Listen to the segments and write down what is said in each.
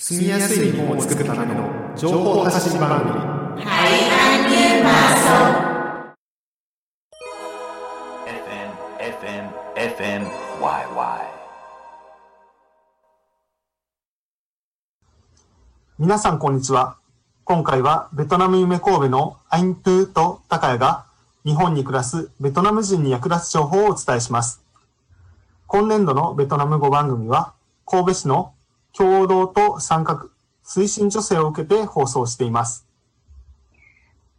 住みやすい日本を作るための情報発信番組海岸ユーマーソン FM, FM, FM, YY. 皆さんこんにちは。今回はベトナム夢神戸のアイントゥーとタカヤが日本に暮らすベトナム人に役立つ情報をお伝えします。今年度のベトナム語番組は神戸市の共同と参画推進助成を受けて放送しています。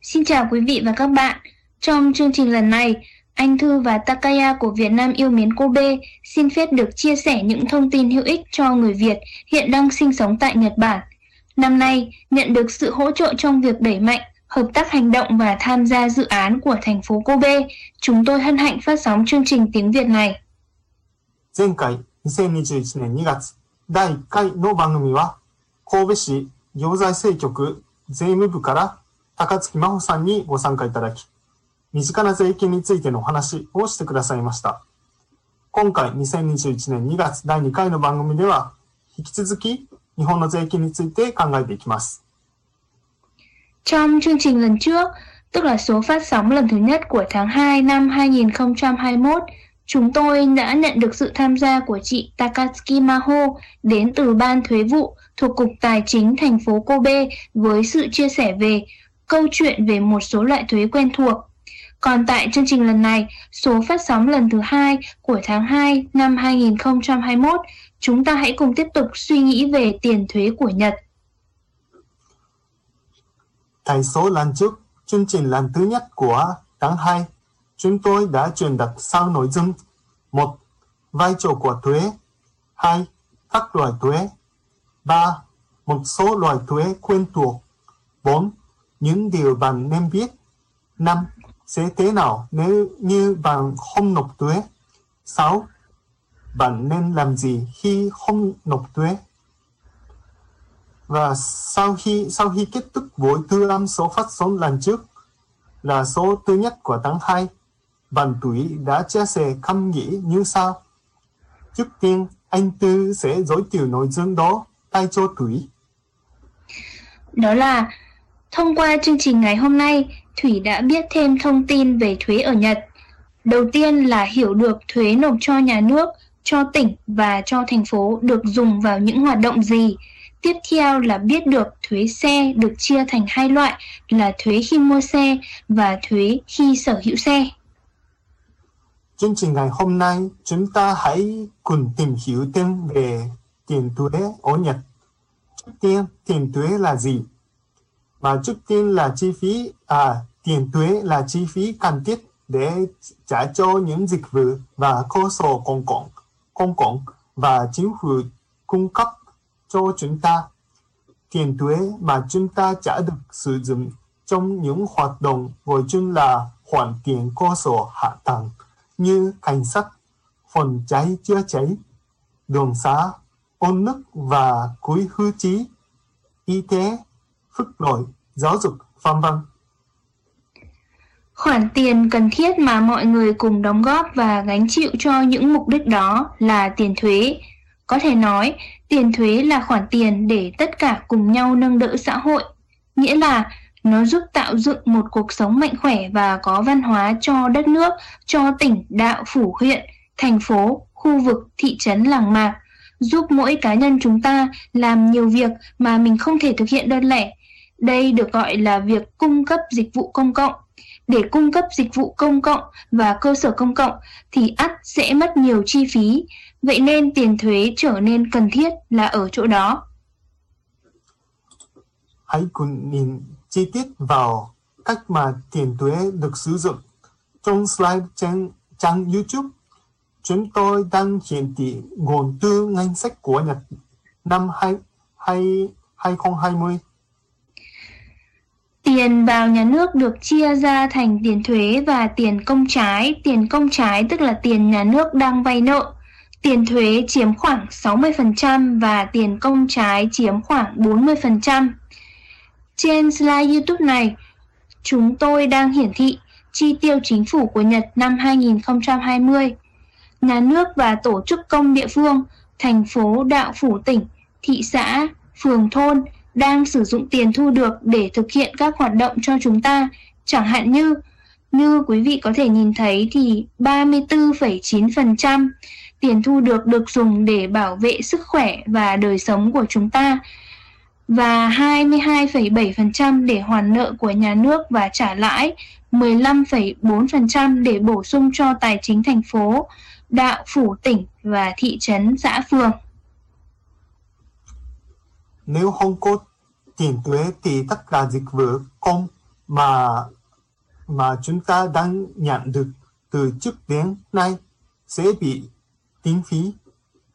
Xin chào quý vị và các bạn. Trong chương trình lần này, anh Thư và Takaya của Việt Nam yêu mến Kobe xin phép được chia sẻ những thông tin hữu ích cho người Việt hiện đang sinh sống tại Nhật Bản. Năm nay, nhận được sự hỗ trợ trong việc đẩy mạnh, hợp tác hành động và tham gia dự án của thành phố Kobe, chúng tôi hân hạnh phát sóng chương trình tiếng Việt này. 前回2021年2月 第1回の番組は神戸市行財政局税務部から高槻真帆さんにご参加いただき身近な税金についてのお話をしてくださいました。今回2021年2月第2回の番組では引き続き日本の税金について考えていきます。Trong chương trình lần trước, tức là số phát sóng lần thứ nhất của tháng 2 năm 2021, chúng tôi đã nhận được sự tham gia của chị Takatsuki Maho đến từ Ban Thuế vụ thuộc Cục Tài chính thành phố Kobe với sự chia sẻ về câu chuyện về một số loại thuế quen thuộc. Còn tại chương trình lần này, số phát sóng lần thứ hai của tháng 2 năm 2021, chúng ta hãy cùng tiếp tục suy nghĩ về tiền thuế của Nhật. Tại số lần trước, chương trình lần thứ nhất của tháng 2, chúng tôi đã truyền đặt sau nội dung. Một Vai trò của thuế. Hai Các loại thuế. Ba Một số loại thuế quen thuộc. Bốn Những điều bạn nên biết. Năm Sẽ thế nào nếu như bạn không nộp thuế? Sáu Bạn nên làm gì khi không nộp thuế? Và sau khi sau khi kết thúc buổi thư âm số phát sóng lần trước là số thứ nhất của tháng 2, bạn tuổi đã chia sẻ cảm nghĩ như sau. Trước tiên, anh Tư sẽ giới thiệu nội dung đó tay cho thủy. Đó là thông qua chương trình ngày hôm nay, Thủy đã biết thêm thông tin về thuế ở Nhật. Đầu tiên là hiểu được thuế nộp cho nhà nước, cho tỉnh và cho thành phố được dùng vào những hoạt động gì. Tiếp theo là biết được thuế xe được chia thành hai loại là thuế khi mua xe và thuế khi sở hữu xe. Chương trình ngày hôm nay, chúng ta hãy cùng tìm hiểu thêm về tiền thuế ở Nhật. Trước tiên, tiền thuế là gì? Và trước tiên là chi phí, à, tiền thuế là chi phí cần thiết để trả cho những dịch vụ và cơ sở công cộng, công cộng và chính phủ cung cấp cho chúng ta. Tiền thuế mà chúng ta trả được sử dụng trong những hoạt động gọi chung là khoản tiền cơ sở hạ tầng như cảnh sắt, phòng cháy chữa cháy, đường xá, ôn nước và cúi hư trí, y tế, phức đổi, giáo dục, vân vân. Khoản tiền cần thiết mà mọi người cùng đóng góp và gánh chịu cho những mục đích đó là tiền thuế. Có thể nói, tiền thuế là khoản tiền để tất cả cùng nhau nâng đỡ xã hội, nghĩa là nó giúp tạo dựng một cuộc sống mạnh khỏe và có văn hóa cho đất nước, cho tỉnh, đạo, phủ, huyện, thành phố, khu vực, thị trấn, làng mạc, giúp mỗi cá nhân chúng ta làm nhiều việc mà mình không thể thực hiện đơn lẻ. Đây được gọi là việc cung cấp dịch vụ công cộng. Để cung cấp dịch vụ công cộng và cơ sở công cộng thì ắt sẽ mất nhiều chi phí, vậy nên tiền thuế trở nên cần thiết là ở chỗ đó. Hãy cùng nhìn chi tiết vào cách mà tiền thuế được sử dụng. Trong slide trên trang YouTube, chúng tôi đang hiển thị nguồn tư ngân sách của Nhật năm 2, 2, 2020. Tiền vào nhà nước được chia ra thành tiền thuế và tiền công trái. Tiền công trái tức là tiền nhà nước đang vay nợ. Tiền thuế chiếm khoảng 60% và tiền công trái chiếm khoảng 40%. Trên slide YouTube này, chúng tôi đang hiển thị chi tiêu chính phủ của Nhật năm 2020. Nhà nước và tổ chức công địa phương, thành phố, đạo phủ tỉnh, thị xã phường thôn đang sử dụng tiền thu được để thực hiện các hoạt động cho chúng ta, chẳng hạn như như quý vị có thể nhìn thấy thì 34,9% tiền thu được được dùng để bảo vệ sức khỏe và đời sống của chúng ta và 22,7% để hoàn nợ của nhà nước và trả lãi, 15,4% để bổ sung cho tài chính thành phố, đạo phủ tỉnh và thị trấn xã phường. Nếu không có tiền thuế thì tất cả dịch vụ công mà mà chúng ta đang nhận được từ trước đến nay sẽ bị tính phí.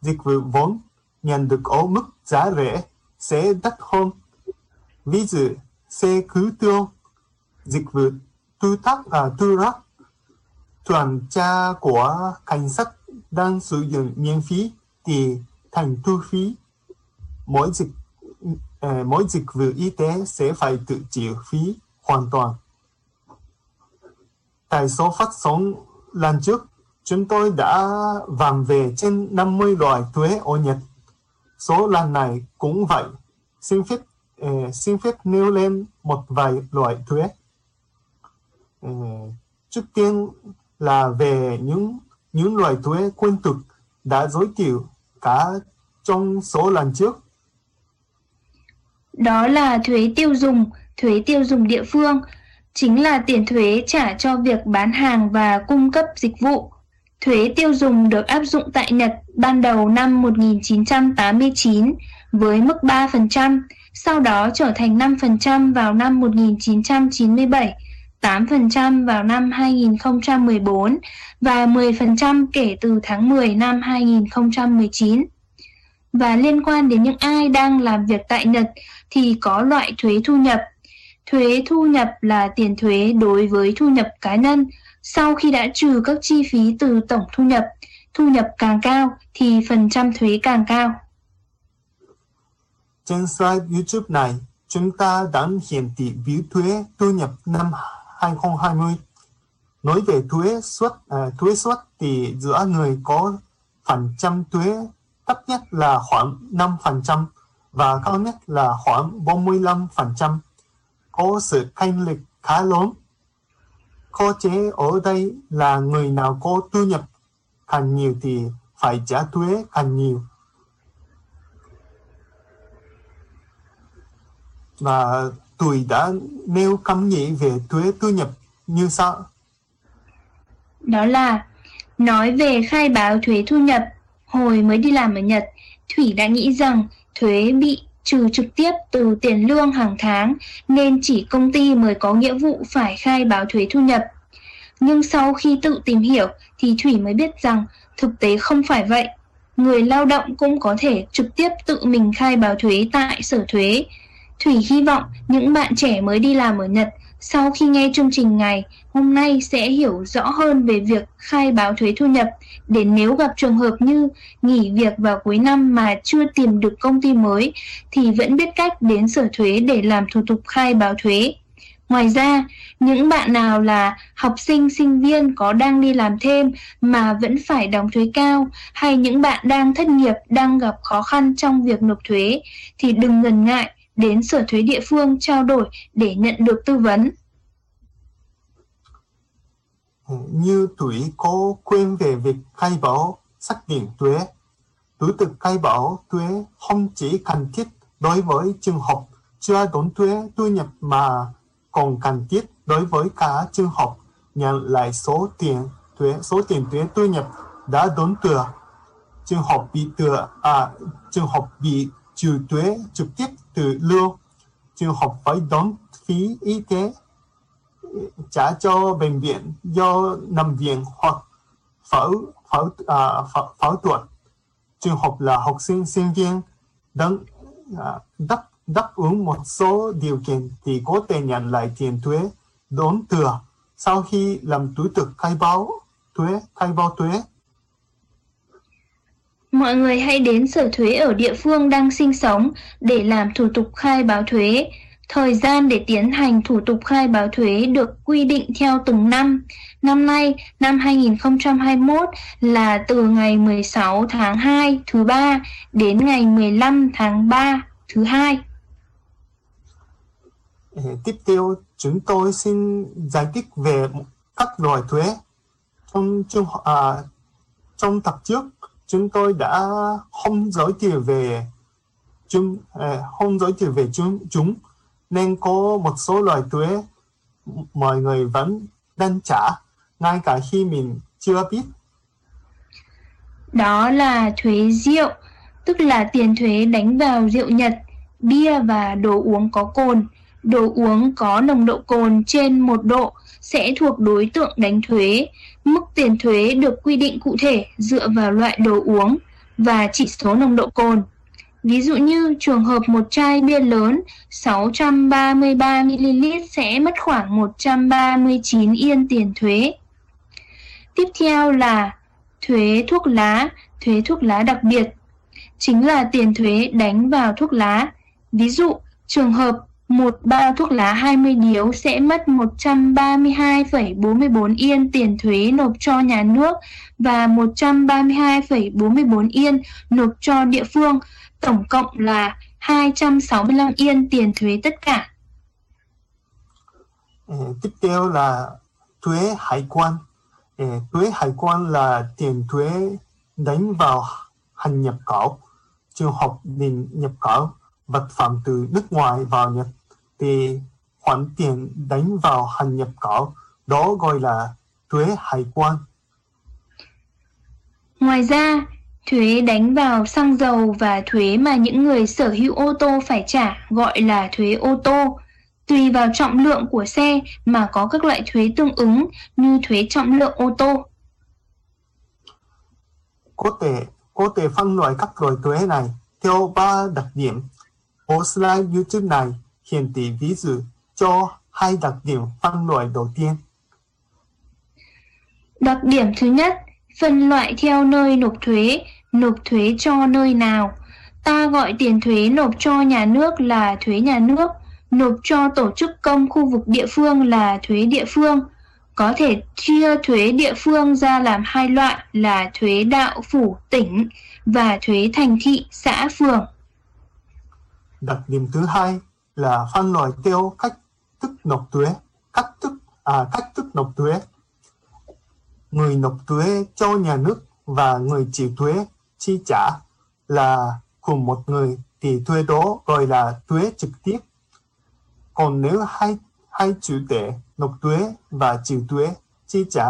Dịch vụ vốn nhận được ở mức giá rẻ sẽ đắt hơn. Ví dụ, xe cứu thương, dịch vụ tư tắc à, tư rắc, tuần tra của cảnh sát đang sử dụng miễn phí thì thành thu phí. Mỗi dịch à, mỗi dịch vụ y tế sẽ phải tự chịu phí hoàn toàn. Tại số phát sóng lần trước, chúng tôi đã vàng về trên 50 loại thuế ô Nhật. Số lần này cũng vậy. Xin phép, uh, xin phép nêu lên một vài loại thuế. Uh, trước tiên là về những những loại thuế quen thuộc đã giới thiệu cả trong số lần trước. Đó là thuế tiêu dùng, thuế tiêu dùng địa phương, chính là tiền thuế trả cho việc bán hàng và cung cấp dịch vụ. Thuế tiêu dùng được áp dụng tại Nhật ban đầu năm 1989 với mức 3%, sau đó trở thành 5% vào năm 1997, 8% vào năm 2014 và 10% kể từ tháng 10 năm 2019. Và liên quan đến những ai đang làm việc tại Nhật thì có loại thuế thu nhập. Thuế thu nhập là tiền thuế đối với thu nhập cá nhân sau khi đã trừ các chi phí từ tổng thu nhập. Thu nhập càng cao thì phần trăm thuế càng cao. Trên slide YouTube này, chúng ta đang hiển thị biểu thuế thu nhập năm 2020. Nói về thuế suất, à, thuế suất thì giữa người có phần trăm thuế thấp nhất là khoảng 5% và cao nhất là khoảng 45%. Có sự tranh lệch khá lớn. Cơ chế ở đây là người nào có thu nhập càng nhiều thì phải trả thuế càng nhiều. Và tôi đã nêu cấm nghĩ về thuế thu nhập như sau. Đó là nói về khai báo thuế thu nhập. Hồi mới đi làm ở Nhật, Thủy đã nghĩ rằng thuế bị trừ trực tiếp từ tiền lương hàng tháng, nên chỉ công ty mới có nghĩa vụ phải khai báo thuế thu nhập. Nhưng sau khi tự tìm hiểu, thì Thủy mới biết rằng thực tế không phải vậy. Người lao động cũng có thể trực tiếp tự mình khai báo thuế tại sở thuế. Thủy hy vọng những bạn trẻ mới đi làm ở Nhật sau khi nghe chương trình ngày hôm nay sẽ hiểu rõ hơn về việc khai báo thuế thu nhập để nếu gặp trường hợp như nghỉ việc vào cuối năm mà chưa tìm được công ty mới thì vẫn biết cách đến sở thuế để làm thủ tục khai báo thuế. Ngoài ra, những bạn nào là học sinh, sinh viên có đang đi làm thêm mà vẫn phải đóng thuế cao hay những bạn đang thất nghiệp, đang gặp khó khăn trong việc nộp thuế thì đừng ngần ngại đến sở thuế địa phương trao đổi để nhận được tư vấn. Ừ, như tuổi có quên về việc khai báo xác định thuế, thủ tục khai báo thuế không chỉ cần thiết đối với trường hợp chưa đóng thuế thu nhập mà còn cần thiết đối với cả trường hợp nhận lại số tiền thuế số tiền thuế thu nhập đã đóng thừa trường hợp bị thừa à trường hợp bị trừ thuế trực tiếp từ lương trường hợp phải đóng phí y tế trả cho bệnh viện do nằm viện hoặc phẫu phẫu à, phẫu, phẫu thuật trường hợp là học sinh sinh viên đang à, đáp đáp ứng một số điều kiện thì có thể nhận lại tiền thuế đón thừa sau khi làm thủ tục khai báo thuế khai báo thuế Mọi người hãy đến sở thuế ở địa phương đang sinh sống để làm thủ tục khai báo thuế. Thời gian để tiến hành thủ tục khai báo thuế được quy định theo từng năm. Năm nay, năm 2021 là từ ngày 16 tháng 2 thứ ba đến ngày 15 tháng 3 thứ hai. Ừ, tiếp theo, chúng tôi xin giải thích về các loại thuế. Trong trong, à, trong tập trước, chúng tôi đã không giới thiệu về chúng à, không giới thiệu về chúng chúng nên có một số loại thuế mọi người vẫn đang trả ngay cả khi mình chưa biết. Đó là thuế rượu, tức là tiền thuế đánh vào rượu Nhật, bia và đồ uống có cồn. Đồ uống có nồng độ cồn trên một độ sẽ thuộc đối tượng đánh thuế. Mức tiền thuế được quy định cụ thể dựa vào loại đồ uống và chỉ số nồng độ cồn. Ví dụ như trường hợp một chai bia lớn 633ml sẽ mất khoảng 139 yên tiền thuế. Tiếp theo là thuế thuốc lá, thuế thuốc lá đặc biệt. Chính là tiền thuế đánh vào thuốc lá. Ví dụ, trường hợp một bao thuốc lá 20 điếu sẽ mất 132,44 yên tiền thuế nộp cho nhà nước và 132,44 yên nộp cho địa phương, tổng cộng là 265 yên tiền thuế tất cả. Ừ, tiếp theo là thuế hải quan. Ừ, thuế hải quan là tiền thuế đánh vào hành nhập khẩu. Trường hợp mình nhập khẩu vật phẩm từ nước ngoài vào Nhật thì khoản tiền đánh vào hành nhập khẩu đó gọi là thuế hải quan. Ngoài ra, thuế đánh vào xăng dầu và thuế mà những người sở hữu ô tô phải trả gọi là thuế ô tô. Tùy vào trọng lượng của xe mà có các loại thuế tương ứng như thuế trọng lượng ô tô. Có thể có thể phân loại các loại thuế này theo ba đặc điểm. Ở slide YouTube này hiển thị ví dụ cho hai đặc điểm phân loại đầu tiên. Đặc điểm thứ nhất, phân loại theo nơi nộp thuế, nộp thuế cho nơi nào. Ta gọi tiền thuế nộp cho nhà nước là thuế nhà nước, nộp cho tổ chức công khu vực địa phương là thuế địa phương. Có thể chia thuế địa phương ra làm hai loại là thuế đạo phủ tỉnh và thuế thành thị xã phường. Đặc điểm thứ hai là phân loại theo cách thức nộp thuế, cách thức à cách thức nộp thuế. Người nộp thuế cho nhà nước và người chịu thuế chi trả là cùng một người thì thuế đó gọi là thuế trực tiếp. Còn nếu hai hai chủ thể nộp thuế và chịu thuế chi trả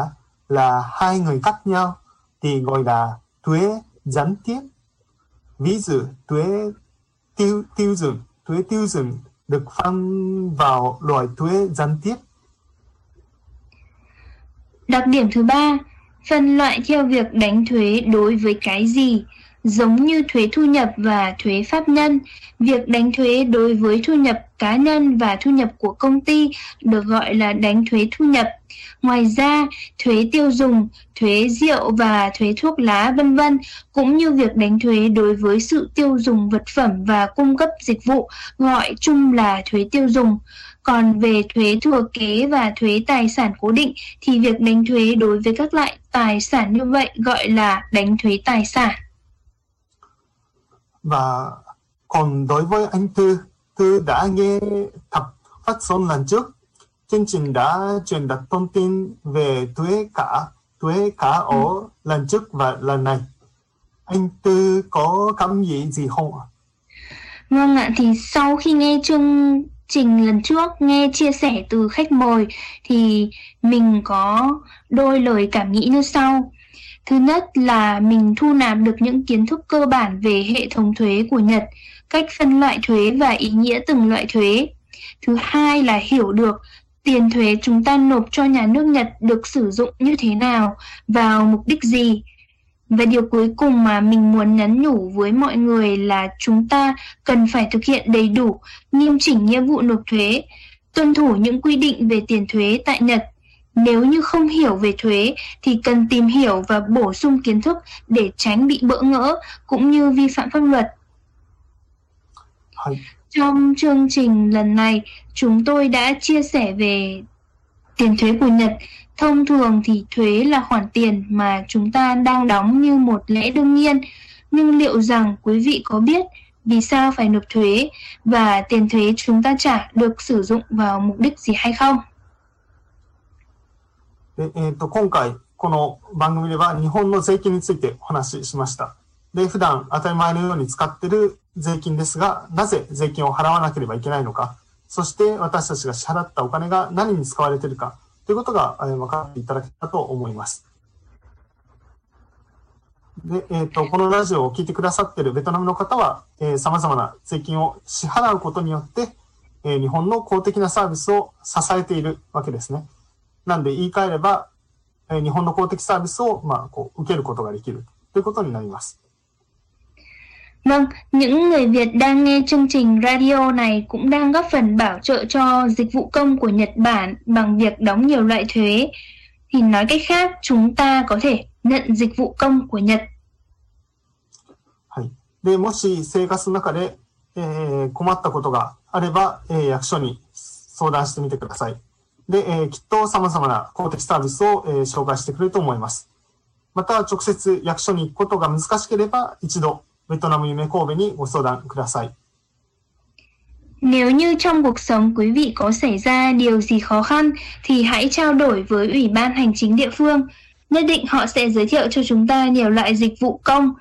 là hai người khác nhau thì gọi là thuế gián tiếp. Ví dụ thuế tiêu tiêu dùng, thuế tiêu dùng được phân vào loại thuế gián tiếp. Đặc điểm thứ ba, phân loại theo việc đánh thuế đối với cái gì, giống như thuế thu nhập và thuế pháp nhân. Việc đánh thuế đối với thu nhập cá nhân và thu nhập của công ty được gọi là đánh thuế thu nhập. Ngoài ra, thuế tiêu dùng, thuế rượu và thuế thuốc lá vân vân cũng như việc đánh thuế đối với sự tiêu dùng vật phẩm và cung cấp dịch vụ gọi chung là thuế tiêu dùng. Còn về thuế thừa kế và thuế tài sản cố định thì việc đánh thuế đối với các loại tài sản như vậy gọi là đánh thuế tài sản. Và còn đối với anh Tư, Tư đã nghe tập phát sóng lần trước. Chương trình đã truyền đặt thông tin về thuế cả, thuế cả ở ừ. lần trước và lần này. Anh Tư có cảm nghĩ gì không ạ? Vâng ạ, thì sau khi nghe chương trình lần trước nghe chia sẻ từ khách mời thì mình có đôi lời cảm nghĩ như sau. Thứ nhất là mình thu nạp được những kiến thức cơ bản về hệ thống thuế của Nhật, cách phân loại thuế và ý nghĩa từng loại thuế. Thứ hai là hiểu được tiền thuế chúng ta nộp cho nhà nước Nhật được sử dụng như thế nào, vào mục đích gì. Và điều cuối cùng mà mình muốn nhắn nhủ với mọi người là chúng ta cần phải thực hiện đầy đủ, nghiêm chỉnh nghĩa vụ nộp thuế, tuân thủ những quy định về tiền thuế tại Nhật nếu như không hiểu về thuế thì cần tìm hiểu và bổ sung kiến thức để tránh bị bỡ ngỡ cũng như vi phạm pháp luật. Trong chương trình lần này, chúng tôi đã chia sẻ về tiền thuế của Nhật. Thông thường thì thuế là khoản tiền mà chúng ta đang đóng như một lẽ đương nhiên. Nhưng liệu rằng quý vị có biết vì sao phải nộp thuế và tiền thuế chúng ta trả được sử dụng vào mục đích gì hay không? でえー、と今回、この番組では日本の税金についてお話ししました。で、普段当たり前のように使っている税金ですが、なぜ税金を払わなければいけないのか、そして私たちが支払ったお金が何に使われているか ということが、分かっていただけたと思います。で、えっ、と、このラジオを聞いてくださっているベトナムの方は、えー、様々な税金を支払うことによって、えー日本の公的なサービスを支えているわけですね。なんで言い換えれば、えー日本の公的サービスを、まあ、こう、受けることができるということになります。Vâng, những người Việt đang nghe chương trình radio này cũng đang góp phần bảo trợ cho dịch vụ công của Nhật Bản bằng việc đóng nhiều loại thuế. Thì nói cách khác, chúng ta có thể nhận dịch vụ công của Nhật. はい。で、もし生活の中で、えー困ったことがあれば、えー役所に相談してみてください。で、えーきっと様々な公的サービスを、えー紹介してくれると思います。また、直接役所に行くことが難しければ、一度、 ベトナム夢神戸にご相談ください。 Nếu như trong cuộc sống quý vị có xảy ra điều gì khó khăn thì hãy trao đổi với Ủy ban Hành chính địa phương. Nhất định họ sẽ giới thiệu cho chúng ta nhiều loại dịch vụ công.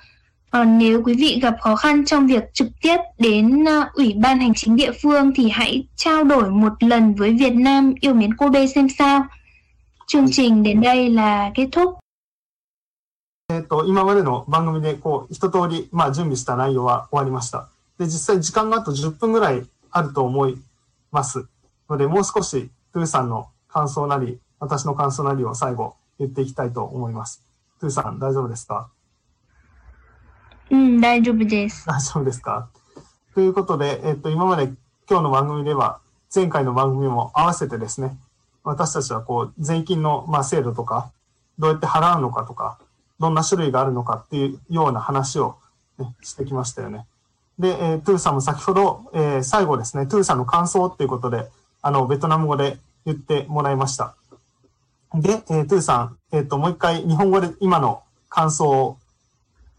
Còn nếu quý vị gặp khó khăn trong việc trực tiếp đến uh, Ủy ban Hành chính địa phương thì hãy trao đổi một lần với Việt Nam yêu mến Kobe xem sao. Chương trình đến đây là kết thúc. えっ、と、今までの番組で、こう、一通り、まあ、準備した内容は終わりました。で、実際時間があと10分ぐらいあると思います。ので、もう少し、トゥーさんの感想なり、私の感想なりを最後言っていきたいと思います。トゥーさん、大丈夫ですか？Ừ, 大丈夫です。大丈夫ですか？ということで、えっ、と、今まで今日の番組では、前回の番組も合わせてですね、私たちはこう、税金の、まあ、制度とか、どうやって払うのかとか、どんな種類があるのかっていうような話を、ね、してきましたよね。で、えートゥーさんも先ほど、えー最後ですね、トゥーさんの感想っていうことで、あの、ベトナム語で言ってもらいました。で、えートゥーさん、えっ、と、もう一回日本語で今の感想を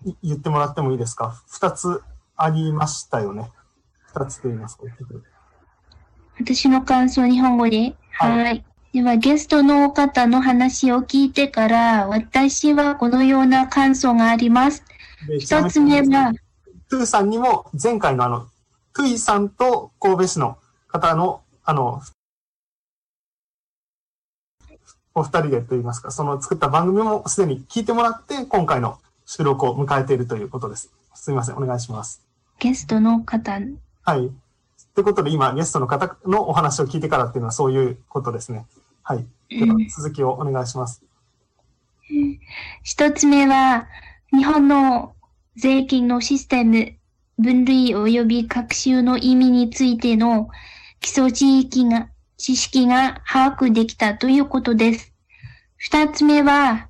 い言ってもらってもいいですか？二つありましたよね。二つと言いますか？私の感想日本語で。はいはい。では、ゲストの方の話を聞いてから、私はこのような感想があります。で一つ目は、トゥーさんにも前回のあの、トゥイさんと神戸市の方の、あの、お二人でと言いますか、その作った番組もすでに聞いてもらって、今回の収録を迎えているということです。すみません、お願いします。ゲストの方、はい。ということで、今、ゲストの方のお話を聞いてからっていうのはそういうことですね。はい。ではうん続きをお願いします。一つ目は、日本の税金のシステム、分類及び学習の意味についての基礎知識が、知識が把握できたということです。二つ目は、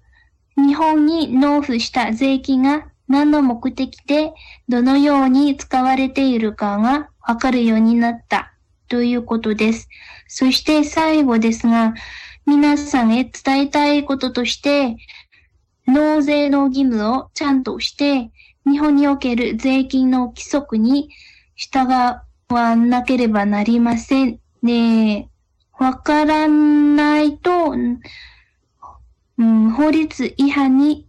日本に納付した税金が何の目的でどのように使われているかがわかるようになったということです。そして最後ですが、皆さんへ伝えたいこととして、納税の義務をちゃんとして、日本における税金の規則に従わなければなりません。ねわからないと、うん、法律違反に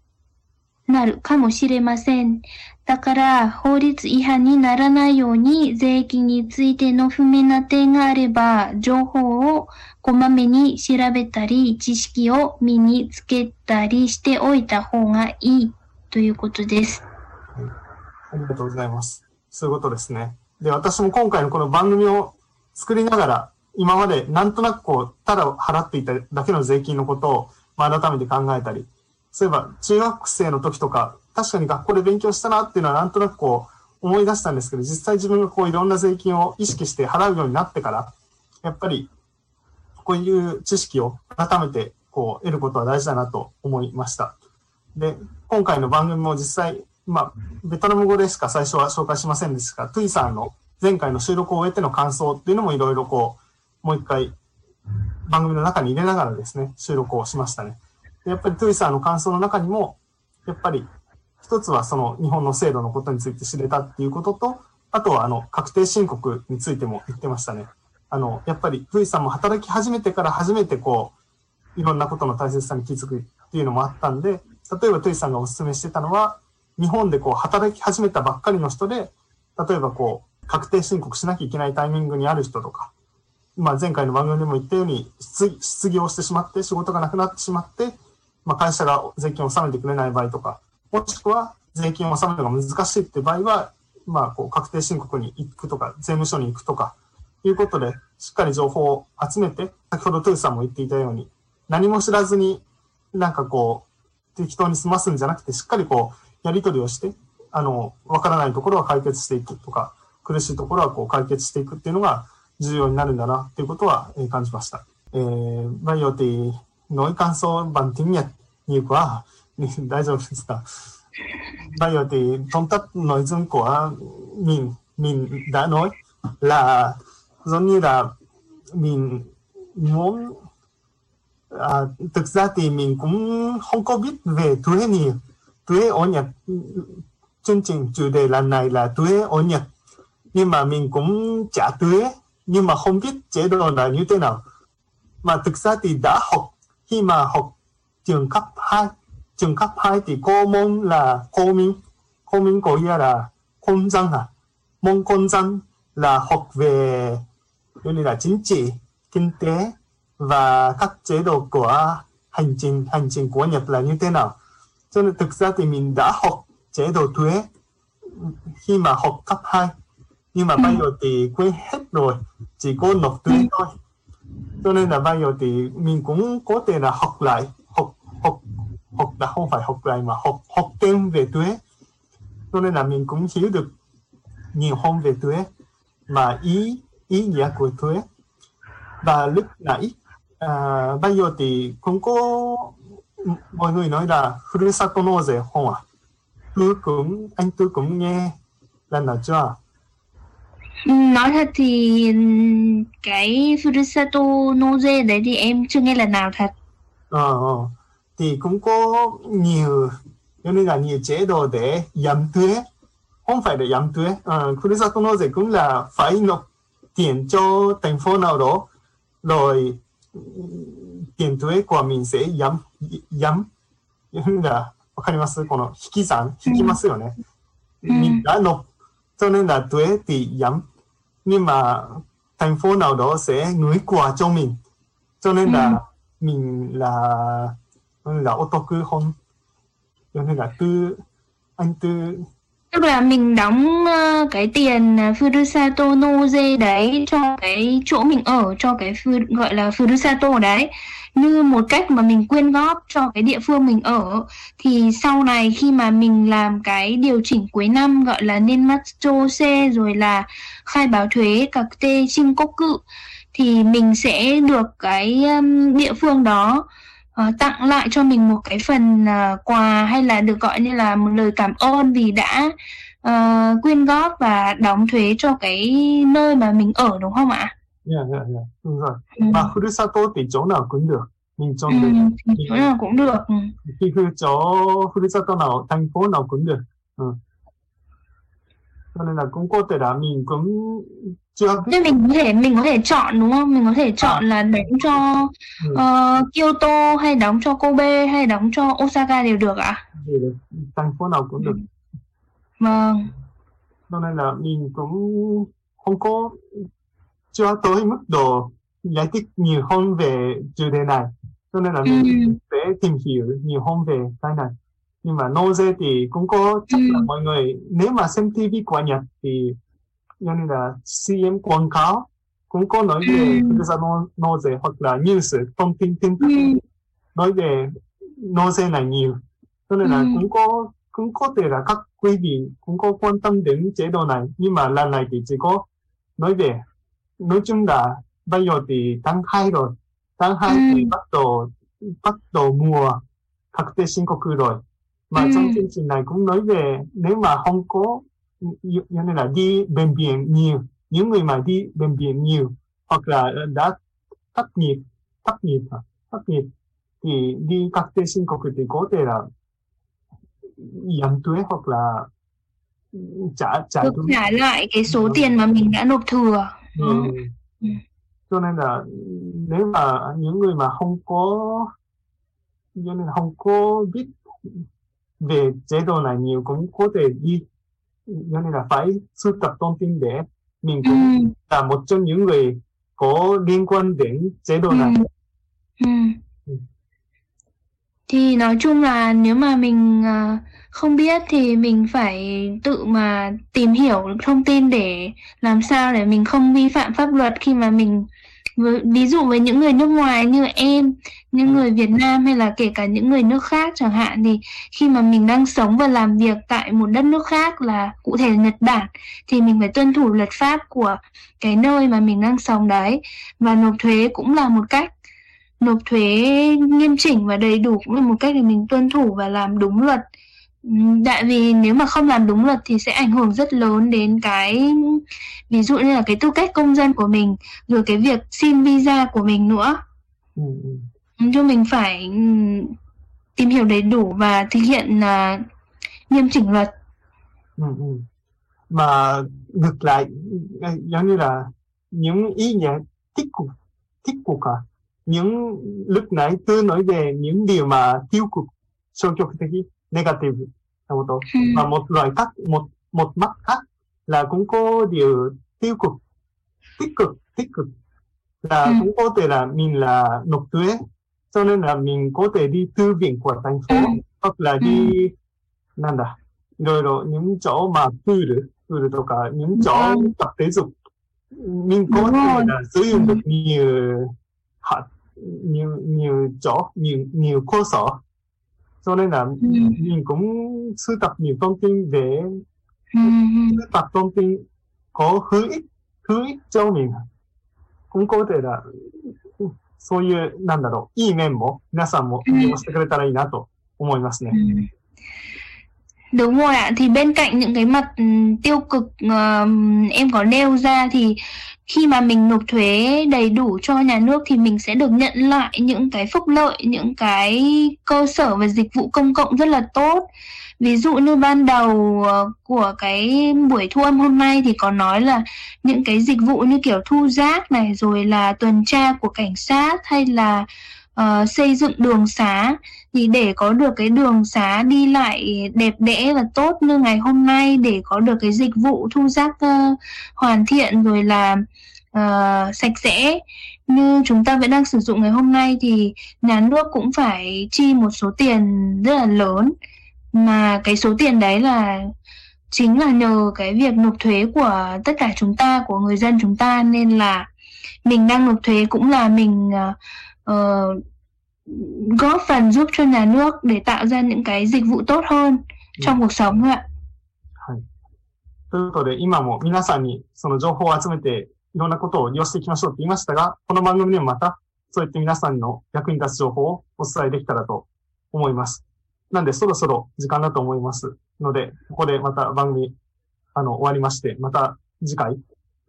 なるかもしれません。だから、法律違反にならないように、税金についての不明な点があれば、情報をこまめに調べたり、知識を身につけたりしておいた方がいいということです。はいありがとうございます。そういうことですね。で、私も今回のこの番組を作りながら、今までなんとなくこう、ただ払っていただけの税金のことを、まあ、改めて考えたり、そういえば中学生の時とか、確かに学校で勉強したなっていうのはなんとなくこう、思い出したんですけど、実際自分がこういろんな税金を意識して払うようになってから、やっぱり、こういう知識を改めてこう得ることは大事だなと思いました。で、今回の番組も実際、まあ、ベトナム語でしか最初は紹介しませんでしたが、トゥイさんの前回の収録を終えての感想っていうのもいろいろこう、もう一回番組の中に入れながらですね、収録をしましたね。でやっぱりトゥイさんの感想の中にも、やっぱり一つはその日本の制度のことについて知れたっていうことと、あとは、あの、確定申告についても言ってましたね。あの、やっぱり、トゥイさんも働き始めてから初めてこう、いろんなことの大切さに気づくっていうのもあったんで、例えばトゥイさんがお勧めしてたのは、日本でこう、働き始めたばっかりの人で、例えばこう、確定申告しなきゃいけないタイミングにある人とか、まあ前回の番組でも言ったように、失失業してしまって仕事がなくなってしまって、まあ会社が税金を納めてくれない場合とか、もしくは税金を納めるのが難しいって場合は、まあこう確定申告に行くとか、税務署に行くとか、いうことで、しっかり情報を集めて、先ほどトゥーさんも言っていたように、何も知らずになんかこう、適当に済ますんじゃなくて、しっかりこう、やり取りをして、あの、わからないところは解決していくとか、苦しいところはこう解決していくっていうのが重要になるんだなっていうことは感じました。えー、バイオティノイ感想版ティニアに行くは、大丈夫ですかバイオティトンタノイズンコは、ミン、ミン、ダノイ、ラ、giống như là mình muốn à, thực ra thì mình cũng không có biết về thuế nhiều thuế ở Nhật chương trình chủ đề lần này là thuế ở Nhật nhưng mà mình cũng trả thuế nhưng mà không biết chế độ là như thế nào mà thực ra thì đã học khi mà học trường cấp 2 trường cấp 2 thì có môn là cô minh cô minh có nghĩa là công dân à môn công dân là học về như là chính trị, kinh tế và các chế độ của hành trình hành trình của Nhật là như thế nào. Cho nên thực ra thì mình đã học chế độ thuế khi mà học cấp 2 nhưng mà bây giờ thì quên hết rồi chỉ có nộp thuế thôi. Cho nên là bây giờ thì mình cũng có thể là học lại học học học là không phải học lại mà học học thêm về thuế cho nên là mình cũng hiểu được nhiều hơn về thuế mà ý ý nghĩa của thuế và lúc nãy à, bây giờ thì cũng có mọi người nói là Furusato Noze không à tôi cũng anh tôi cũng nghe lần nào chưa nói thật thì cái Furusato Noze đấy thì em chưa nghe lần nào thật. Ờ, ờ thì cũng có nhiều giống như là nhiều chế độ để giảm thuế không phải để giảm thuế ờ, Furusato Noze cũng là phải nộp tiền cho thành phố nào đó rồi tiền thuế của mình sẽ giảm giảm là わかりますこの引き算引きますよね。mình đã nộp cho nên là thuế thì giảm nhưng mà thành phố nào đó sẽ gửi quà cho mình cho nên là mình là là ô tô cứ không? Cho nên là tư, anh tư tức là mình đóng ờ, cái tiền ờ, Furusato Noze đấy cho cái chỗ mình ở, cho cái gọi là Furusato đấy. Như một cách mà mình quyên góp cho cái địa phương mình ở. Thì sau này khi mà mình làm cái điều chỉnh cuối năm, gọi là Nenmatsu C rồi là khai báo thuế các tê trinh cốc cự, thì mình sẽ được cái địa phương đó uh, tặng lại cho mình một cái phần uh, quà hay là được gọi như là một lời cảm ơn vì đã uh, quyên góp và đóng thuế cho cái nơi mà mình ở đúng không ạ? Yeah, yeah, yeah. Đúng rồi. Ừ. Và Furusato thì chỗ nào cũng được. Mình chọn ừ, được. Chỗ nào cũng được. Ừ. Khi chỗ Furusato nào, thành phố nào cũng được. Ừ. Cho nên là cũng có thể là mình cũng chưa. Nên mình có thể mình có thể chọn đúng không? Mình có thể chọn à. là đóng cho ừ. uh, Kyoto hay đóng cho Kobe hay đóng cho Osaka đều được ạ? À? Được. Thành phố nào cũng được. Vâng. Cho nên là mình cũng không có chưa tới mức độ giải thích nhiều hơn về chủ đề này. Cho nên là mình ừ. sẽ tìm hiểu nhiều hơn về cái này. Nhưng mà Noze thì cũng có chắc ừ. là mọi người nếu mà xem TV của Nhật thì như là CM quảng cáo cũng có nói về ừ. Noze hoặc là news thông tin tin tức ừ. nói về Noze này nhiều. Cho nên là ừ. cũng có cũng có thể là các quý vị cũng có quan tâm đến chế độ này nhưng mà lần này thì chỉ có nói về nói chung là bây giờ thì tháng 2 rồi tháng 2 ừ. thì bắt đầu bắt đầu mùa thực tế sinh cốc rồi mà ừ. trong chương trình này cũng nói về nếu mà không có như nên là đi bệnh viện nhiều. Những người mà đi bệnh viện nhiều hoặc là đã thất nghiệp thất nghiệp thất nghiệp thì đi các tế sinh cốc thì có thể là giảm thuế hoặc là trả trả được trả lại cái số tiền mà mình đã nộp thừa Ừ. Ừ. cho nên là nếu mà những người mà không có cho nên không có biết về chế độ này nhiều cũng có thể đi cho nên là phải sưu tập thông tin để mình ừ. cũng là một trong những người có liên quan đến chế độ này Ừ. Ừ. Ừ. Thì nói chung là nếu mà mình à, không biết thì mình phải tự mà tìm hiểu thông tin để làm sao để mình không vi phạm pháp luật khi mà mình ví dụ với những người nước ngoài như em, những người Việt Nam hay là kể cả những người nước khác chẳng hạn thì khi mà mình đang sống và làm việc tại một đất nước khác là cụ thể là Nhật Bản thì mình phải tuân thủ luật pháp của cái nơi mà mình đang sống đấy. Và nộp thuế cũng là một cách. Nộp thuế nghiêm chỉnh và đầy đủ cũng là một cách để mình tuân thủ và làm đúng luật tại vì nếu mà không làm đúng luật thì sẽ ảnh hưởng rất lớn đến cái ví dụ như là cái tư cách công dân của mình rồi cái việc xin visa của mình nữa ừ. ừ. cho mình phải ừ, tìm hiểu đầy đủ và thực hiện uh, nghiêm chỉnh luật ừ. ừ. mà ngược lại ờ, giống như là những ý nghĩa tích cực tích cực à những lúc nãy tôi nói về những điều mà tiêu cực sau cho cái negative. Trong một đó và một loại khác một một mặt khác là cũng có điều tiêu cực tích cực tích cực. Là ừ. cũng có thể là mình là nộp thuế cho nên là mình có thể đi thư viện của thành phố ừ. hoặc là đi ừ. đó rồi rồi những chỗ mà thư được thư được cả những chỗ tập thể dục. Mình có thể là sử dụng được nhiều hạt nhiều nhiều chỗ nhiều nhiều cơ sở. Cho nên là Ừ. mình cũng sưu tập nhiều thông tin để ừm, sưu tập thông tin có hữu ích hữu ích cho mình cũng có thể だそういう、なんだろう、いい面も皆さんも利用してくれたらいいなと思いますね。ừm. Đúng rồi ạ, thì bên cạnh những cái mặt ừ, tiêu cực ờm, em có nêu ra thì khi mà mình nộp thuế đầy đủ cho nhà nước thì mình sẽ được nhận lại những cái phúc lợi, những cái cơ sở và dịch vụ công cộng rất là tốt. Ví dụ như ban đầu ờ, của cái buổi thu âm hôm nay thì có nói là những cái dịch vụ như kiểu thu rác này rồi là tuần tra của cảnh sát hay là uh, xây dựng đường xá thì để có được cái đường xá đi lại đẹp đẽ và tốt như ngày hôm nay để có được cái dịch vụ thu rác uh, hoàn thiện rồi là uh, sạch sẽ như chúng ta vẫn đang sử dụng ngày hôm nay thì nhà nước cũng phải chi một số tiền rất là lớn. Mà cái số tiền đấy là chính là nhờ cái việc nộp thuế của tất cả chúng ta của người dân chúng ta. Nên là mình đang nộp thuế cũng là mình uh, ờ, góp phần giúp cho nhà nước để tạo ra những cái dịch vụ tốt hơn trong cuộc sống ạ. ということで、今も皆さんにその情報を集めて、いろんなことを利用していきましょうって言いましたが、この番組でもまた、そういって皆さんの役に立つ情報をお伝えできたらと思います。なんで、そろそろ時間だと思いますので、ここでまた番組、あの、終わりまして、また次回、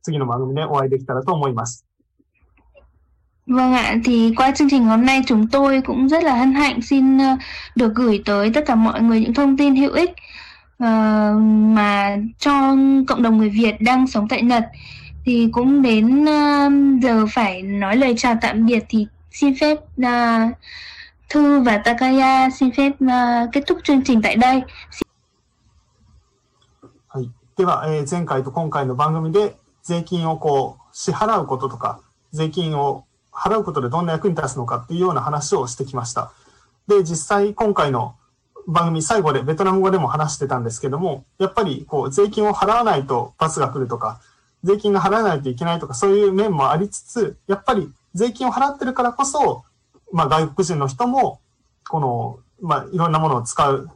次の番組でお会いできたらと思います。Vâng ạ, thì qua chương trình hôm nay chúng tôi cũng rất là hân hạnh xin ờ, được gửi tới tất cả mọi người những thông tin hữu ích ờ, mà cho cộng đồng người Việt đang sống tại Nhật. Thì cũng đến ờ, giờ phải nói lời chào tạm biệt thì xin phép ờ, Thư và Takaya xin phép ờ, kết thúc chương trình tại đây. はい。では、えー前回と今回の番組で税金をこう支払うこととか、税金を 払うことでどんな役に立つのかっていうような話をしてきました。で、実際今回の番組最後でベトナム語でも話してたんですけども、やっぱりこう税金を払わないと罰が来るとか、税金が払わないといけないとか、そういう面もありつつ、やっぱり税金を払ってるからこそ、まあ外国人の人も、この、まあいろんなものを使う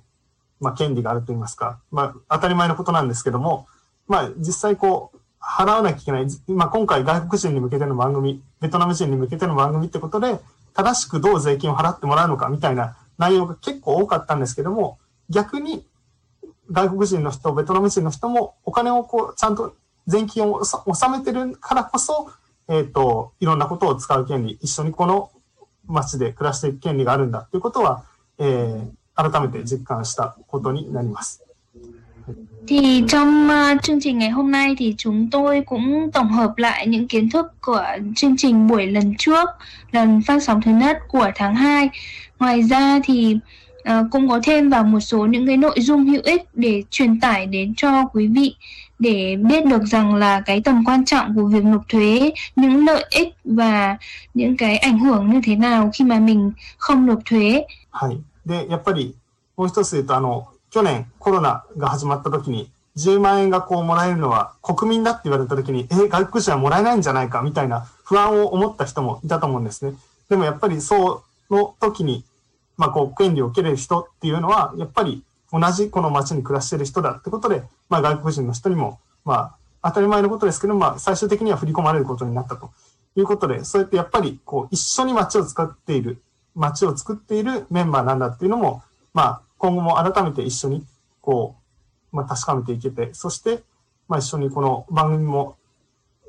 まあ、権利があると言いますか、まあ、当たり前のことなんですけども、まあ、実際こう、払わなきゃいけない。まあ、今回外国人に向けての番組、ベトナム人に向けての番組ってことで、正しくどう税金を払ってもらうのかみたいな内容が結構多かったんですけども、逆に外国人の人、ベトナム人の人もお金をこう、ちゃんと税金を納めてるからこそ、えっ、と、いろんなことを使う権利、一緒にこの街で暮らしていく権利があるんだということは、えー改めて実感したことになります。はい Thì trong uh, chương trình ngày hôm nay thì chúng tôi cũng tổng hợp lại những kiến thức của chương trình buổi lần trước, lần phát sóng thứ nhất của tháng 2. Ngoài ra thì uh, cũng có thêm vào một số những cái nội dung hữu ích để truyền tải đến cho quý vị để biết được rằng là cái tầm quan trọng của việc nộp thuế, những lợi ích và những cái ảnh hưởng như thế nào khi mà mình không nộp thuế. はい。で、やっぱり、もう一つ言うと、あの、 去年コロナが始まった時に、10万円がこうもらえるのは国民だって言われた時に、え、外国人はもらえないんじゃないかみたいな不安を思った人もいたと思うんですね。でもやっぱりその時に、まあこう、権利を受けれる人っていうのは、やっぱり同じこの街に暮らしている人だってことで、まあ外国人の人にも、まあ当たり前のことですけど、まあ最終的には振り込まれることになったということで、そうやってやっぱりこう一緒に街を使っている、街を作っているメンバーなんだっていうのも、まあ今後も改めて一緒にこう、まあ確かめていけて、そして、まあ一緒にこの番組も、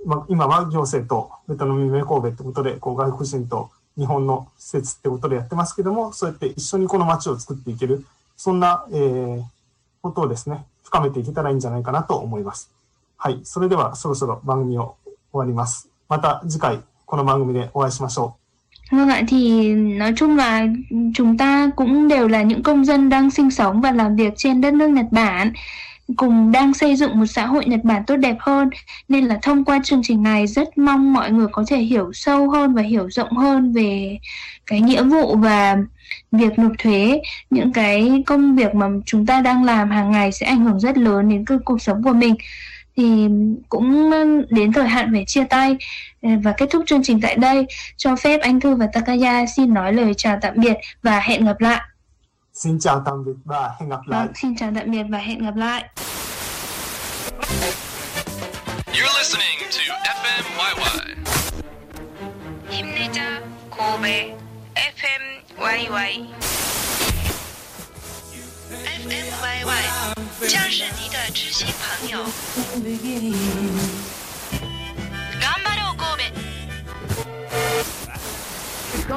まあ今は行政とベトナム夢神戸ってことで、こう外国人と日本の施設ってことでやってますけども、そうやって一緒にこの街を作っていける、そんな、えー、ことをですね、深めていけたらいいんじゃないかなと思います。はい。それではそろそろ番組を終わります。また次回この番組でお会いしましょう Vâng ạ, thì nói chung là chúng ta cũng đều là những công dân đang sinh sống và làm việc trên đất nước Nhật Bản cùng đang xây dựng một xã hội Nhật Bản tốt đẹp hơn. Nên là thông qua chương trình này rất mong mọi người có thể hiểu sâu hơn và hiểu rộng hơn về cái nghĩa vụ và việc nộp thuế. Những cái công việc mà chúng ta đang làm hàng ngày sẽ ảnh hưởng rất lớn đến cái cuộc sống của mình thì cũng đến thời hạn phải chia tay và kết thúc chương trình tại đây cho phép anh Thư và Takaya xin nói lời chào tạm biệt và hẹn gặp lạiう。Xin chào tạm biệt và hẹn gặp lại. Vâng, xin chào tạm biệt và hẹn gặp lại You're listening to FMYY. 힘내자 고베 FMYY FMYY 将是你的知心朋友。頑張ろう神戸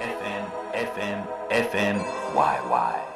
FM, FM, FM, YY.